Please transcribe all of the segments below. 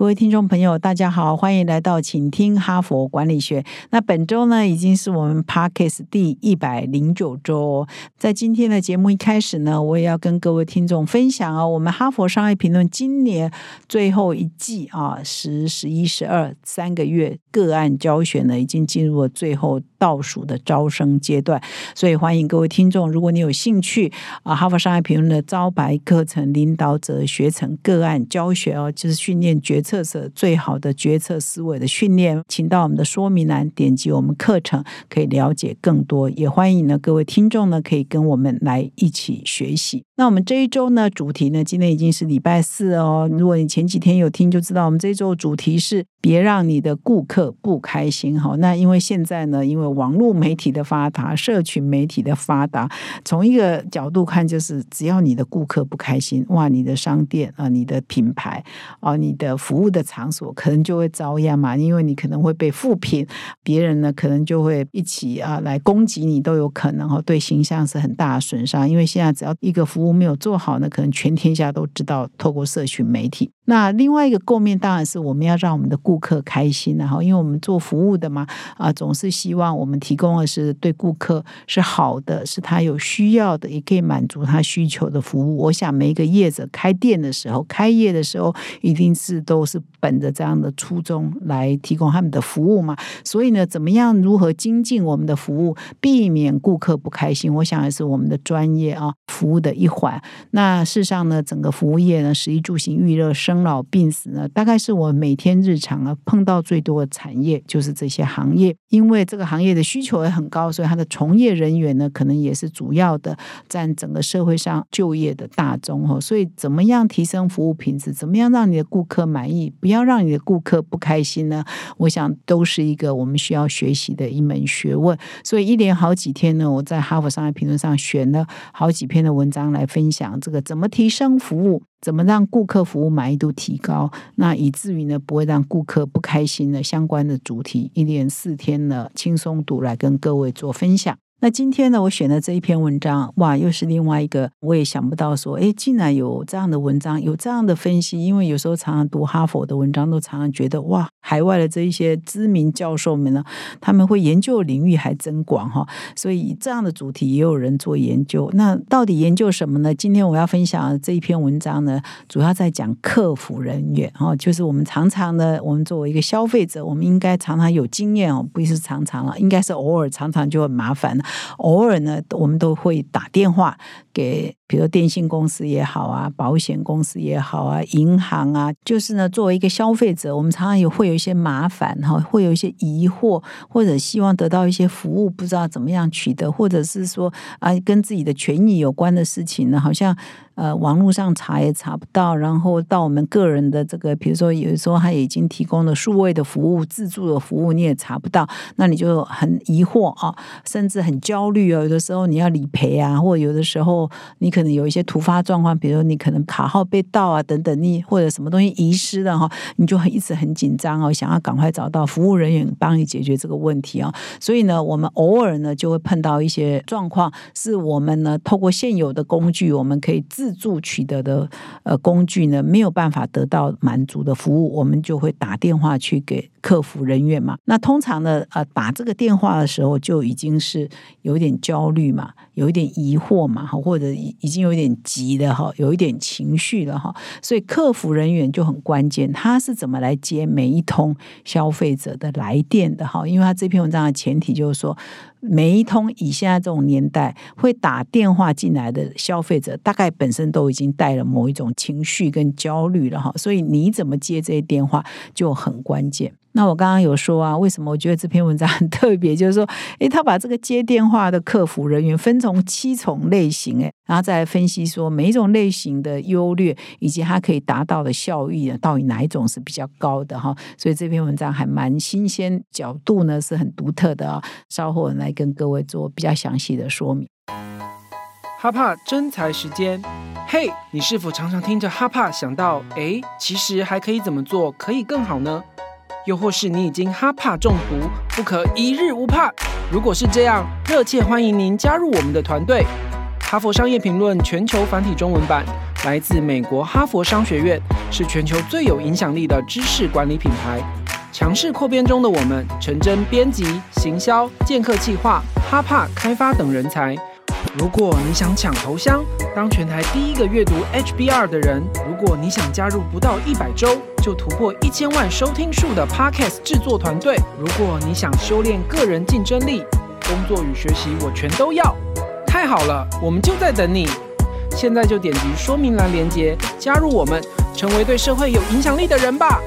各位听众朋友，大家好，欢迎来到请听哈佛管理学。那本周呢，已经是我们 Parkes 第一百零九周。在今天的节目一开始呢，我也要跟各位听众分享啊，我们哈佛商业评论今年最后一季啊，十、十一、十二三个月个案教学呢，已经进入了最后。倒数的招生阶段，所以欢迎各位听众，如果你有兴趣啊，哈佛商业评论的招白课程领导者学成个案教学哦，就是训练决策者最好的决策思维的训练，请到我们的说明栏点击我们课程，可以了解更多。也欢迎呢各位听众呢，可以跟我们来一起学习。那我们这一周呢，主题呢，今天已经是礼拜四哦。如果你前几天有听，就知道我们这一周主题是别让你的顾客不开心好。那因为现在呢，因为网络媒体的发达，社群媒体的发达，从一个角度看，就是只要你的顾客不开心，哇，你的商店啊，你的品牌啊，你的服务的场所可能就会遭殃嘛，因为你可能会被负评，别人呢可能就会一起啊来攻击你，都有可能哈，对形象是很大的损伤。因为现在只要一个服务没有做好呢，可能全天下都知道，透过社群媒体。那另外一个构面当然是我们要让我们的顾客开心，然后因为我们做服务的嘛，啊，总是希望我们提供的是对顾客是好的，是他有需要的，也可以满足他需求的服务。我想每一个业者开店的时候、开业的时候，一定是都是本着这样的初衷来提供他们的服务嘛。所以呢，怎么样如何精进我们的服务，避免顾客不开心？我想也是我们的专业啊，服务的一环。那事实上呢，整个服务业呢，食衣住行、娱乐、生生老病死呢，大概是我每天日常啊碰到最多的产业，就是这些行业。因为这个行业的需求也很高，所以它的从业人员呢，可能也是主要的占整个社会上就业的大宗哦。所以，怎么样提升服务品质，怎么样让你的顾客满意，不要让你的顾客不开心呢？我想都是一个我们需要学习的一门学问。所以，一连好几天呢，我在哈佛商业评论上选了好几篇的文章来分享这个怎么提升服务。怎么让顾客服务满意度提高？那以至于呢不会让顾客不开心的相关的主题，一连四天呢轻松读来跟各位做分享。那今天呢，我选的这一篇文章，哇，又是另外一个，我也想不到说，哎，竟然有这样的文章，有这样的分析。因为有时候常常读哈佛的文章，都常常觉得，哇，海外的这一些知名教授们呢，他们会研究领域还真广哈。所以这样的主题也有人做研究。那到底研究什么呢？今天我要分享这一篇文章呢，主要在讲客服人员哦，就是我们常常呢，我们作为一个消费者，我们应该常常有经验哦，不是常常了，应该是偶尔常常就很麻烦了。偶尔呢，我们都会打电话给，比如电信公司也好啊，保险公司也好啊，银行啊，就是呢，作为一个消费者，我们常常也会有一些麻烦哈，会有一些疑惑，或者希望得到一些服务，不知道怎么样取得，或者是说啊，跟自己的权益有关的事情呢，好像。呃，网络上查也查不到，然后到我们个人的这个，比如说有时候他已经提供了数位的服务、自助的服务，你也查不到，那你就很疑惑啊，甚至很焦虑啊。有的时候你要理赔啊，或者有的时候你可可能有一些突发状况，比如你可能卡号被盗啊等等，你或者什么东西遗失了哈，你就很一直很紧张哦，想要赶快找到服务人员帮你解决这个问题啊。所以呢，我们偶尔呢就会碰到一些状况，是我们呢透过现有的工具，我们可以自助取得的呃工具呢，没有办法得到满足的服务，我们就会打电话去给客服人员嘛。那通常呢，呃，打这个电话的时候就已经是有点焦虑嘛，有一点疑惑嘛，或者已已经有点急了哈，有一点情绪了哈。所以客服人员就很关键，他是怎么来接每一通消费者的来电的哈？因为他这篇文章的前提就是说。每一通以现在这种年代会打电话进来的消费者，大概本身都已经带了某一种情绪跟焦虑了哈，所以你怎么接这些电话就很关键。那我刚刚有说啊，为什么我觉得这篇文章很特别？就是说，诶，他把这个接电话的客服人员分成七种类型，诶，然后再来分析说每一种类型的优劣，以及它可以达到的效益呢，到底哪一种是比较高的哈？所以这篇文章还蛮新鲜，角度呢是很独特的啊。稍后来跟各位做比较详细的说明。哈帕真才时间。嘿，你是否常常听着哈帕想到，哎，其实还可以怎么做可以更好呢？又或是你已经哈帕中毒，不可一日无怕？如果是这样，热切欢迎您加入我们的团队。哈佛商业评论全球繁体中文版来自美国哈佛商学院，是全球最有影响力的知识管理品牌。强势扩编中的我们，诚征编辑、行销、剑客计划、哈帕开发等人才。如果你想抢头香，当全台第一个阅读 HBR 的人；如果你想加入不到一百周就突破一千万收听数的 Podcast 制作团队；如果你想修炼个人竞争力，工作与学习我全都要。太好了，我们就在等你。现在就点击说明栏链接，加入我们，成为对社会有影响力的人吧。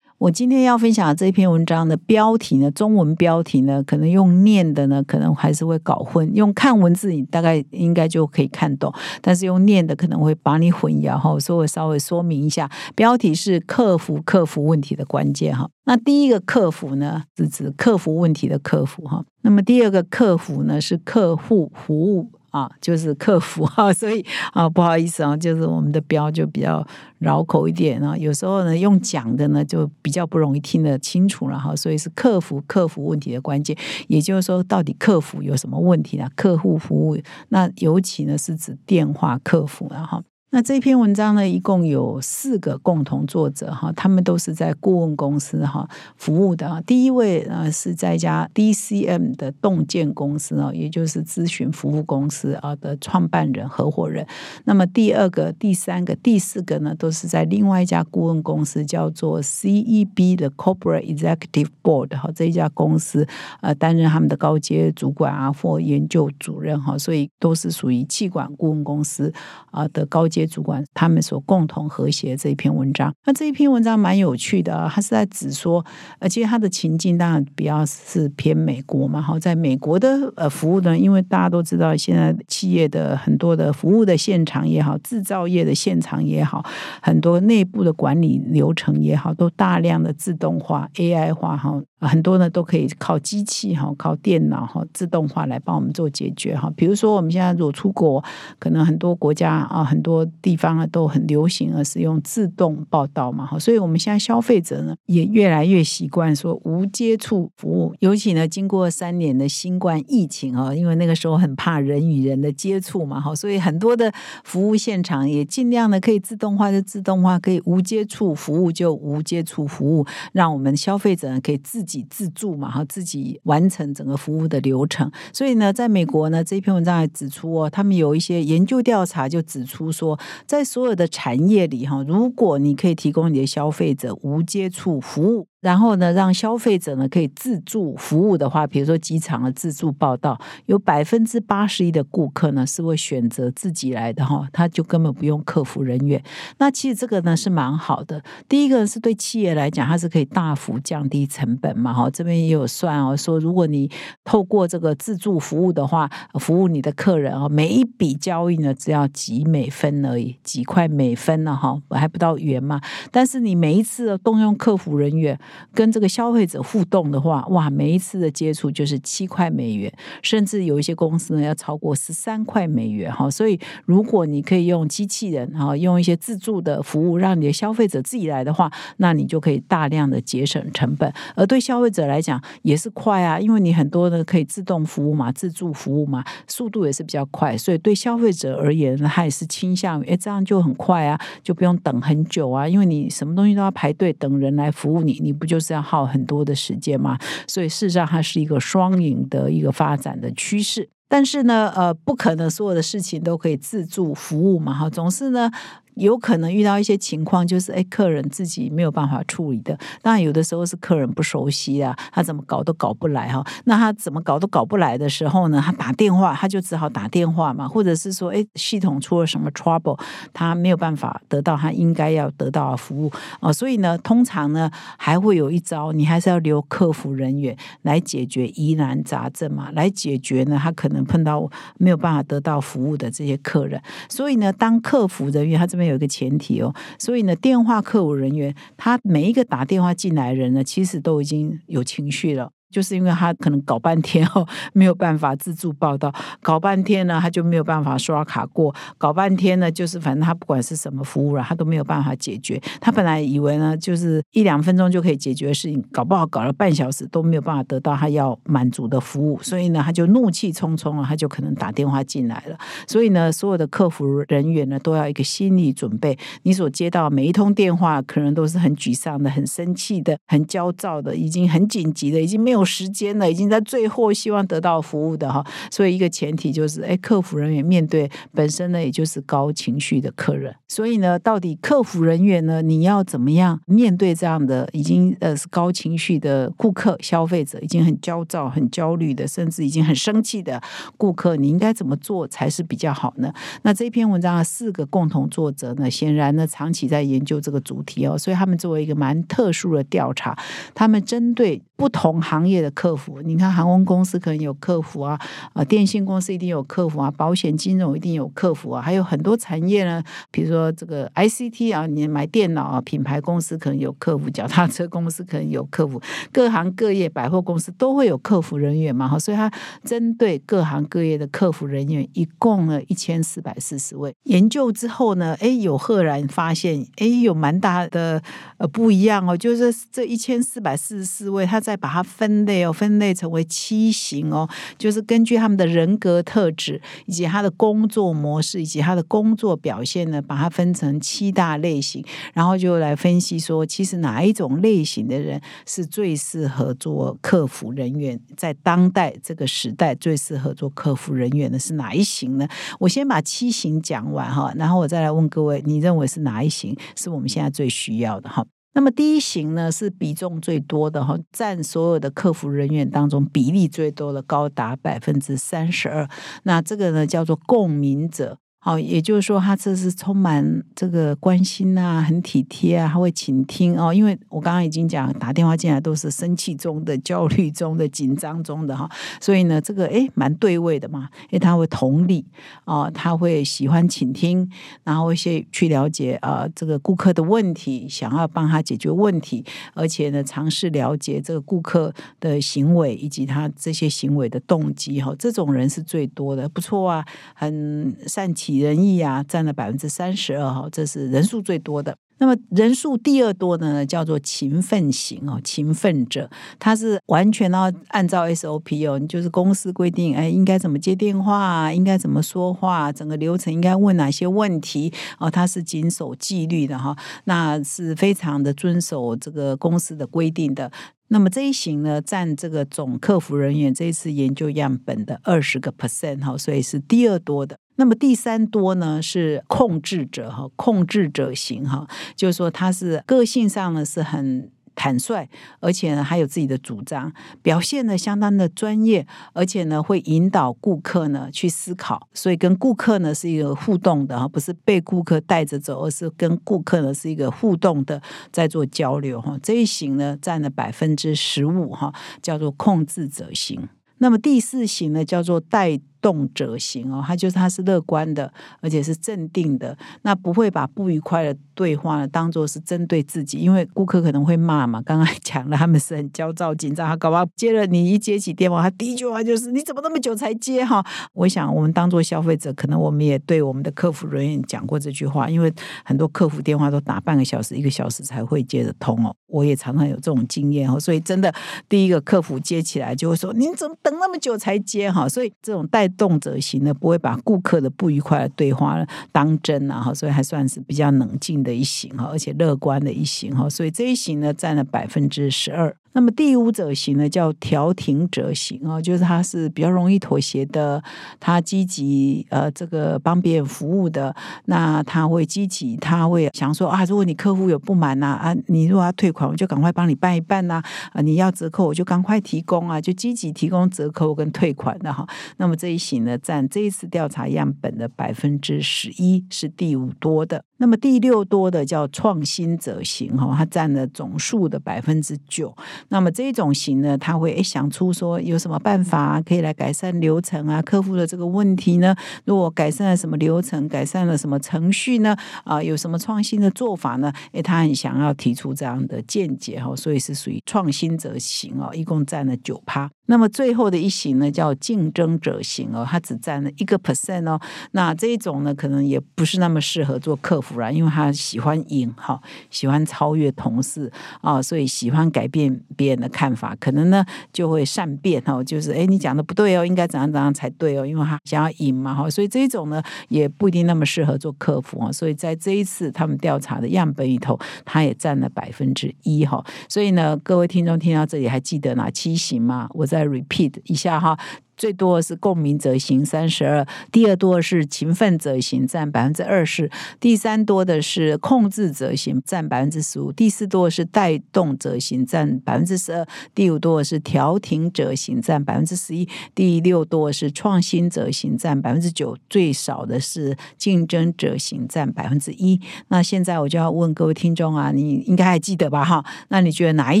我今天要分享的这篇文章的标题呢，中文标题呢，可能用念的呢，可能还是会搞混；用看文字，你大概应该就可以看懂。但是用念的可能会把你混淆哈，所以我稍微说明一下，标题是克服克服问题的关键哈。那第一个克服呢，是指克服问题的克服哈。那么第二个克服呢，是客户服务。啊，就是客服哈，所以啊，不好意思啊，就是我们的标就比较绕口一点啊，有时候呢用讲的呢就比较不容易听得清楚了哈，所以是客服客服问题的关键，也就是说到底客服有什么问题呢？客户服务那尤其呢是指电话客服了哈。那这篇文章呢，一共有四个共同作者哈，他们都是在顾问公司哈服务的。第一位呃是在一家 DCM 的洞见公司啊，也就是咨询服务公司啊的创办人合伙人。那么第二个、第三个、第四个呢，都是在另外一家顾问公司叫做 CEB 的 Corporate Executive Board 哈这一家公司呃担任他们的高阶主管啊或研究主任哈，所以都是属于气管顾问公司啊的高阶。主管他们所共同和谐这一篇文章，那这一篇文章蛮有趣的啊，他是在指说，而且他的情境当然比较是偏美国嘛，哈，在美国的呃服务呢，因为大家都知道，现在企业的很多的服务的现场也好，制造业的现场也好，很多内部的管理流程也好，都大量的自动化、AI 化，哈。很多呢都可以靠机器哈，靠电脑哈，自动化来帮我们做解决哈。比如说我们现在如果出国，可能很多国家啊，很多地方啊都很流行啊，使用自动报道嘛哈。所以我们现在消费者呢也越来越习惯说无接触服务，尤其呢经过三年的新冠疫情啊，因为那个时候很怕人与人的接触嘛哈，所以很多的服务现场也尽量的可以自动化就自动化，可以无接触服务就无接触服务，让我们消费者呢可以自己。己自助嘛，哈，自己完成整个服务的流程。所以呢，在美国呢，这篇文章还指出哦，他们有一些研究调查就指出说，在所有的产业里，哈，如果你可以提供你的消费者无接触服务。然后呢，让消费者呢可以自助服务的话，比如说机场的自助报到，有百分之八十一的顾客呢是会选择自己来的哈，他就根本不用客服人员。那其实这个呢是蛮好的。第一个是对企业来讲，它是可以大幅降低成本嘛哈。这边也有算哦，说如果你透过这个自助服务的话，服务你的客人啊，每一笔交易呢只要几美分而已，几块美分呢哈，还不到元嘛。但是你每一次动用客服人员。跟这个消费者互动的话，哇，每一次的接触就是七块美元，甚至有一些公司呢要超过十三块美元哈。所以，如果你可以用机器人哈，用一些自助的服务，让你的消费者自己来的话，那你就可以大量的节省成本。而对消费者来讲也是快啊，因为你很多的可以自动服务嘛，自助服务嘛，速度也是比较快。所以对消费者而言，他也是倾向于，哎，这样就很快啊，就不用等很久啊，因为你什么东西都要排队等人来服务你，你。不就是要耗很多的时间嘛？所以事实上，它是一个双赢的一个发展的趋势。但是呢，呃，不可能所有的事情都可以自助服务嘛，哈，总是呢。有可能遇到一些情况，就是哎，客人自己没有办法处理的。当然，有的时候是客人不熟悉啊，他怎么搞都搞不来哈。那他怎么搞都搞不来的时候呢？他打电话，他就只好打电话嘛，或者是说，哎，系统出了什么 trouble，他没有办法得到他应该要得到的服务啊。所以呢，通常呢，还会有一招，你还是要留客服人员来解决疑难杂症嘛，来解决呢，他可能碰到没有办法得到服务的这些客人。所以呢，当客服人员他这边。有一个前提哦，所以呢，电话客服人员他每一个打电话进来人呢，其实都已经有情绪了。就是因为他可能搞半天哦，没有办法自助报到，搞半天呢他就没有办法刷卡过，搞半天呢就是反正他不管是什么服务了，他都没有办法解决。他本来以为呢就是一两分钟就可以解决的事情，搞不好搞了半小时都没有办法得到他要满足的服务，所以呢他就怒气冲冲了，他就可能打电话进来了。所以呢，所有的客服人员呢都要一个心理准备，你所接到每一通电话，可能都是很沮丧的、很生气的、很焦躁的，已经很紧急的，已经没有。时间了，已经在最后希望得到服务的哈，所以一个前提就是，哎，客服人员面对本身呢，也就是高情绪的客人，所以呢，到底客服人员呢，你要怎么样面对这样的已经呃是高情绪的顾客、消费者，已经很焦躁、很焦虑的，甚至已经很生气的顾客，你应该怎么做才是比较好呢？那这篇文章的四个共同作者呢，显然呢，长期在研究这个主题哦，所以他们作为一个蛮特殊的调查，他们针对不同行业。业的客服，你看航空公司可能有客服啊，啊，电信公司一定有客服啊，保险金融一定有客服啊，还有很多产业呢，比如说这个 ICT 啊，你买电脑啊，品牌公司可能有客服，脚踏车公司可能有客服，各行各业百货公司都会有客服人员嘛，哈，所以他针对各行各业的客服人员，一共呢一千四百四十位，研究之后呢，哎，有赫然发现，哎，有蛮大的呃不一样哦，就是这一千四百四十四位，他再把它分。类哦，分类成为七型哦，就是根据他们的人格特质以及他的工作模式以及他的工作表现呢，把它分成七大类型，然后就来分析说，其实哪一种类型的人是最适合做客服人员，在当代这个时代最适合做客服人员的是哪一型呢？我先把七型讲完哈，然后我再来问各位，你认为是哪一型是我们现在最需要的哈？那么第一型呢是比重最多的哈，占所有的客服人员当中比例最多的，高达百分之三十二。那这个呢叫做共鸣者。好，也就是说，他这是充满这个关心啊，很体贴啊，他会倾听哦。因为我刚刚已经讲，打电话进来都是生气中的、焦虑中的、紧张中的哈，所以呢，这个诶蛮对位的嘛，因为他会同理哦，他会喜欢倾听，然后一些去了解啊这个顾客的问题，想要帮他解决问题，而且呢，尝试了解这个顾客的行为以及他这些行为的动机哈，这种人是最多的，不错啊，很善仁义啊，占了百分之三十二哈，这是人数最多的。那么人数第二多呢，叫做勤奋型哦，勤奋者，他是完全要按照 SOP 哦，就是公司规定，哎，应该怎么接电话，应该怎么说话，整个流程应该问哪些问题哦，他是谨守纪律的哈，那是非常的遵守这个公司的规定的。那么这一型呢，占这个总客服人员这一次研究样本的二十个 percent 哈，所以是第二多的。那么第三多呢是控制者哈，控制者型哈，就是说他是个性上呢是很坦率，而且呢还有自己的主张，表现呢相当的专业，而且呢会引导顾客呢去思考，所以跟顾客呢是一个互动的哈，不是被顾客带着走，而是跟顾客呢是一个互动的在做交流哈。这一型呢占了百分之十五哈，叫做控制者型。那么第四型呢叫做带。动者型哦，他就是他是乐观的，而且是镇定的，那不会把不愉快的对话呢当做是针对自己，因为顾客可能会骂嘛。刚刚讲了，他们是很焦躁紧张，他搞不好接了你一接起电话，他第一句话就是你怎么那么久才接哈？我想我们当做消费者，可能我们也对我们的客服人员讲过这句话，因为很多客服电话都打半个小时、一个小时才会接得通哦。我也常常有这种经验哦，所以真的第一个客服接起来就会说：“您怎么等那么久才接哈？”所以这种带动则型呢不会把顾客的不愉快的对话当真啊，哈，所以还算是比较冷静的一型哈，而且乐观的一型哈，所以这一型呢占了百分之十二。那么第五者型呢，叫调停者型啊，就是他是比较容易妥协的，他积极呃这个帮别人服务的，那他会积极，他会想说啊，如果你客户有不满呐啊，你如果要退款，我就赶快帮你办一办呐啊，你要折扣我就赶快提供啊，就积极提供折扣跟退款的哈。那么这一型呢，占这一次调查样本的百分之十一，是第五多的。那么第六多的叫创新者型哈，它占了总数的百分之九。那么这种型呢，他会诶想出说有什么办法可以来改善流程啊，客户的这个问题呢？如果改善了什么流程，改善了什么程序呢？啊，有什么创新的做法呢？诶，他很想要提出这样的见解哈，所以是属于创新者型哦，一共占了九趴。那么最后的一型呢，叫竞争者型哦，它只占了一个 percent 哦。那这一种呢，可能也不是那么适合做客服啦，因为他喜欢赢哈，喜欢超越同事啊，所以喜欢改变别人的看法，可能呢就会善变哈，就是哎，你讲的不对哦，应该怎样怎样才对哦，因为他想要赢嘛哈，所以这一种呢也不一定那么适合做客服啊。所以在这一次他们调查的样本里头，他也占了百分之一哈。所以呢，各位听众听到这里还记得哪七型吗？我。再 repeat 一下哈。最多的是共鸣者型三十二，第二多的是勤奋者型占百分之二十，第三多的是控制者型占百分之十五，第四多的是带动者型占百分之十二，第五多的是调停者型占百分之十一，第六多的是创新者型占百分之九，最少的是竞争者型占百分之一。那现在我就要问各位听众啊，你应该还记得吧？哈，那你觉得哪一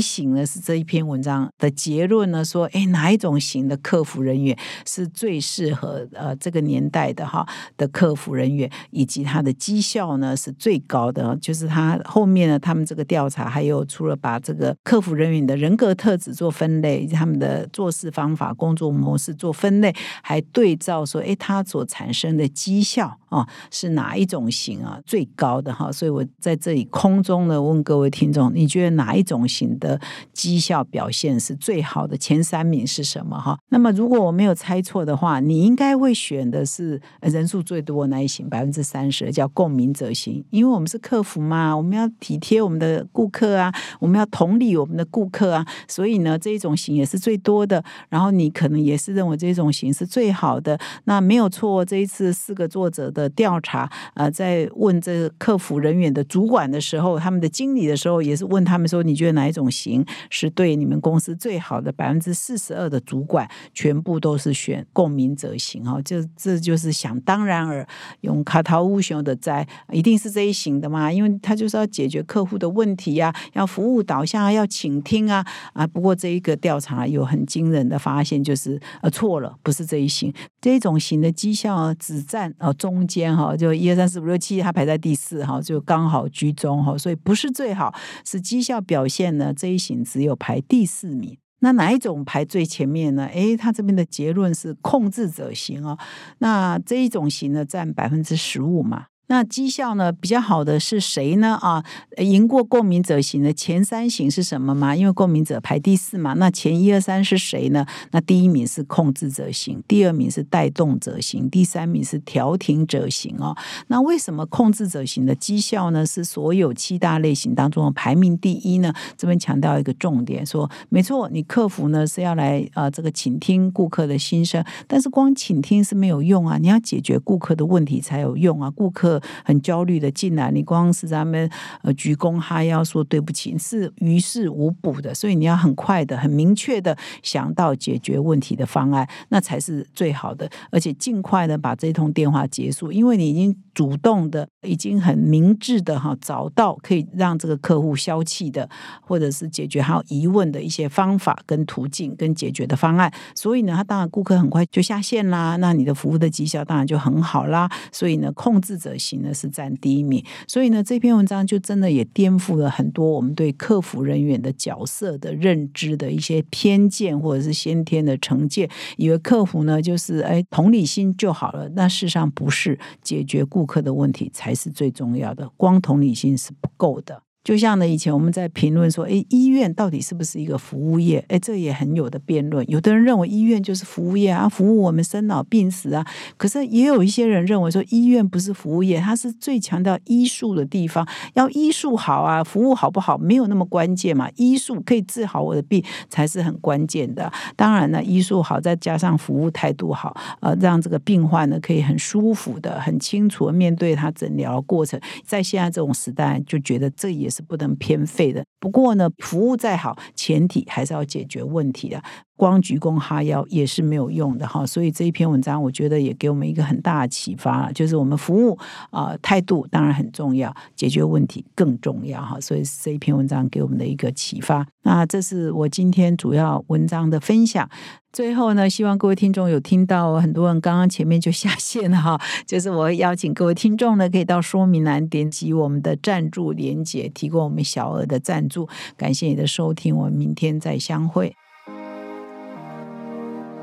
型呢？是这一篇文章的结论呢？说，哎，哪一种型的客服人员？是最适合呃这个年代的哈的客服人员，以及他的绩效呢是最高的。就是他后面呢，他们这个调查还有除了把这个客服人员的人格特质做分类，以及他们的做事方法、工作模式做分类，还对照说，哎，他所产生的绩效啊是哪一种型啊最高的哈？所以我在这里空中呢问各位听众，你觉得哪一种型的绩效表现是最好的？前三名是什么哈？那么如果我没有猜错的话，你应该会选的是人数最多那一型，百分之三十，叫共鸣者型。因为我们是客服嘛，我们要体贴我们的顾客啊，我们要同理我们的顾客啊，所以呢，这一种型也是最多的。然后你可能也是认为这种型是最好的，那没有错。这一次四个作者的调查，呃，在问这客服人员的主管的时候，他们的经理的时候，也是问他们说，你觉得哪一种型是对你们公司最好的？百分之四十二的主管全部都。是选共鸣者型哈，就这就是想当然而用卡陶乌熊的在，一定是这一型的嘛，因为他就是要解决客户的问题呀，要服务导向啊，要倾听啊啊。不过这一个调查有很惊人的发现，就是呃错了，不是这一型，这一种型的绩效只占呃中间哈，就一二三四五六七，它排在第四哈，就刚好居中哈，所以不是最好，是绩效表现呢这一型只有排第四名。那哪一种排最前面呢？诶，他这边的结论是控制者型哦。那这一种型呢，占百分之十五嘛。那绩效呢比较好的是谁呢？啊，赢过共鸣者型的前三型是什么吗？因为共鸣者排第四嘛，那前一二三是谁呢？那第一名是控制者型，第二名是带动者型，第三名是调停者型哦。那为什么控制者型的绩效呢是所有七大类型当中排名第一呢？这边强调一个重点，说没错，你客服呢是要来呃这个倾听顾客的心声，但是光倾听是没有用啊，你要解决顾客的问题才有用啊，顾客。很焦虑的进来，你光是咱们呃鞠躬哈腰说对不起，是于事无补的。所以你要很快的、很明确的想到解决问题的方案，那才是最好的。而且尽快的把这通电话结束，因为你已经主动的、已经很明智的哈找到可以让这个客户消气的，或者是解决他疑问的一些方法跟途径跟解决的方案。所以呢，他当然顾客很快就下线啦，那你的服务的绩效当然就很好啦。所以呢，控制者。型呢是占第一名，所以呢这篇文章就真的也颠覆了很多我们对客服人员的角色的认知的一些偏见或者是先天的成见，以为客服呢就是哎同理心就好了，那事实上不是，解决顾顾客的问题才是最重要的，光同理心是不够的。就像呢，以前我们在评论说，哎，医院到底是不是一个服务业？哎，这也很有的辩论。有的人认为医院就是服务业啊，服务我们生老病死啊。可是也有一些人认为说，医院不是服务业，它是最强调医术的地方。要医术好啊，服务好不好没有那么关键嘛。医术可以治好我的病才是很关键的。当然呢，医术好，再加上服务态度好，呃，让这个病患呢可以很舒服的、很清楚的面对他诊疗过程。在现在这种时代，就觉得这也。是不能偏废的。不过呢，服务再好，前提还是要解决问题的。光鞠躬哈腰也是没有用的哈。所以这一篇文章，我觉得也给我们一个很大的启发了，就是我们服务啊态度当然很重要，解决问题更重要哈。所以这一篇文章给我们的一个启发。那这是我今天主要文章的分享。最后呢，希望各位听众有听到，很多人刚刚前面就下线了哈，就是我邀请各位听众呢，可以到说明栏点击我们的赞助连结，提供我们小额的赞助。感谢你的收听，我们明天再相会。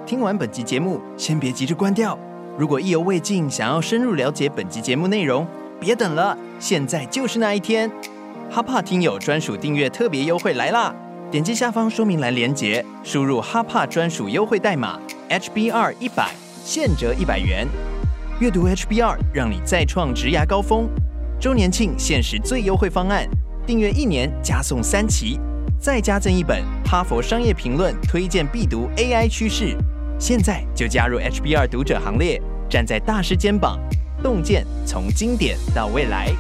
听完本集节目，先别急着关掉。如果意犹未尽，想要深入了解本集节目内容，别等了，现在就是那一天。哈帕听友专属订阅特别优惠来啦！点击下方说明栏连接，输入哈帕专属优惠代码 HBR 一百，现折一百元。阅读 HBR，让你再创职涯高峰。周年庆限时最优惠方案，订阅一年加送三期，再加赠一本《哈佛商业评论》推荐必读 AI 趋势。现在就加入 HBR 读者行列，站在大师肩膀，洞见从经典到未来。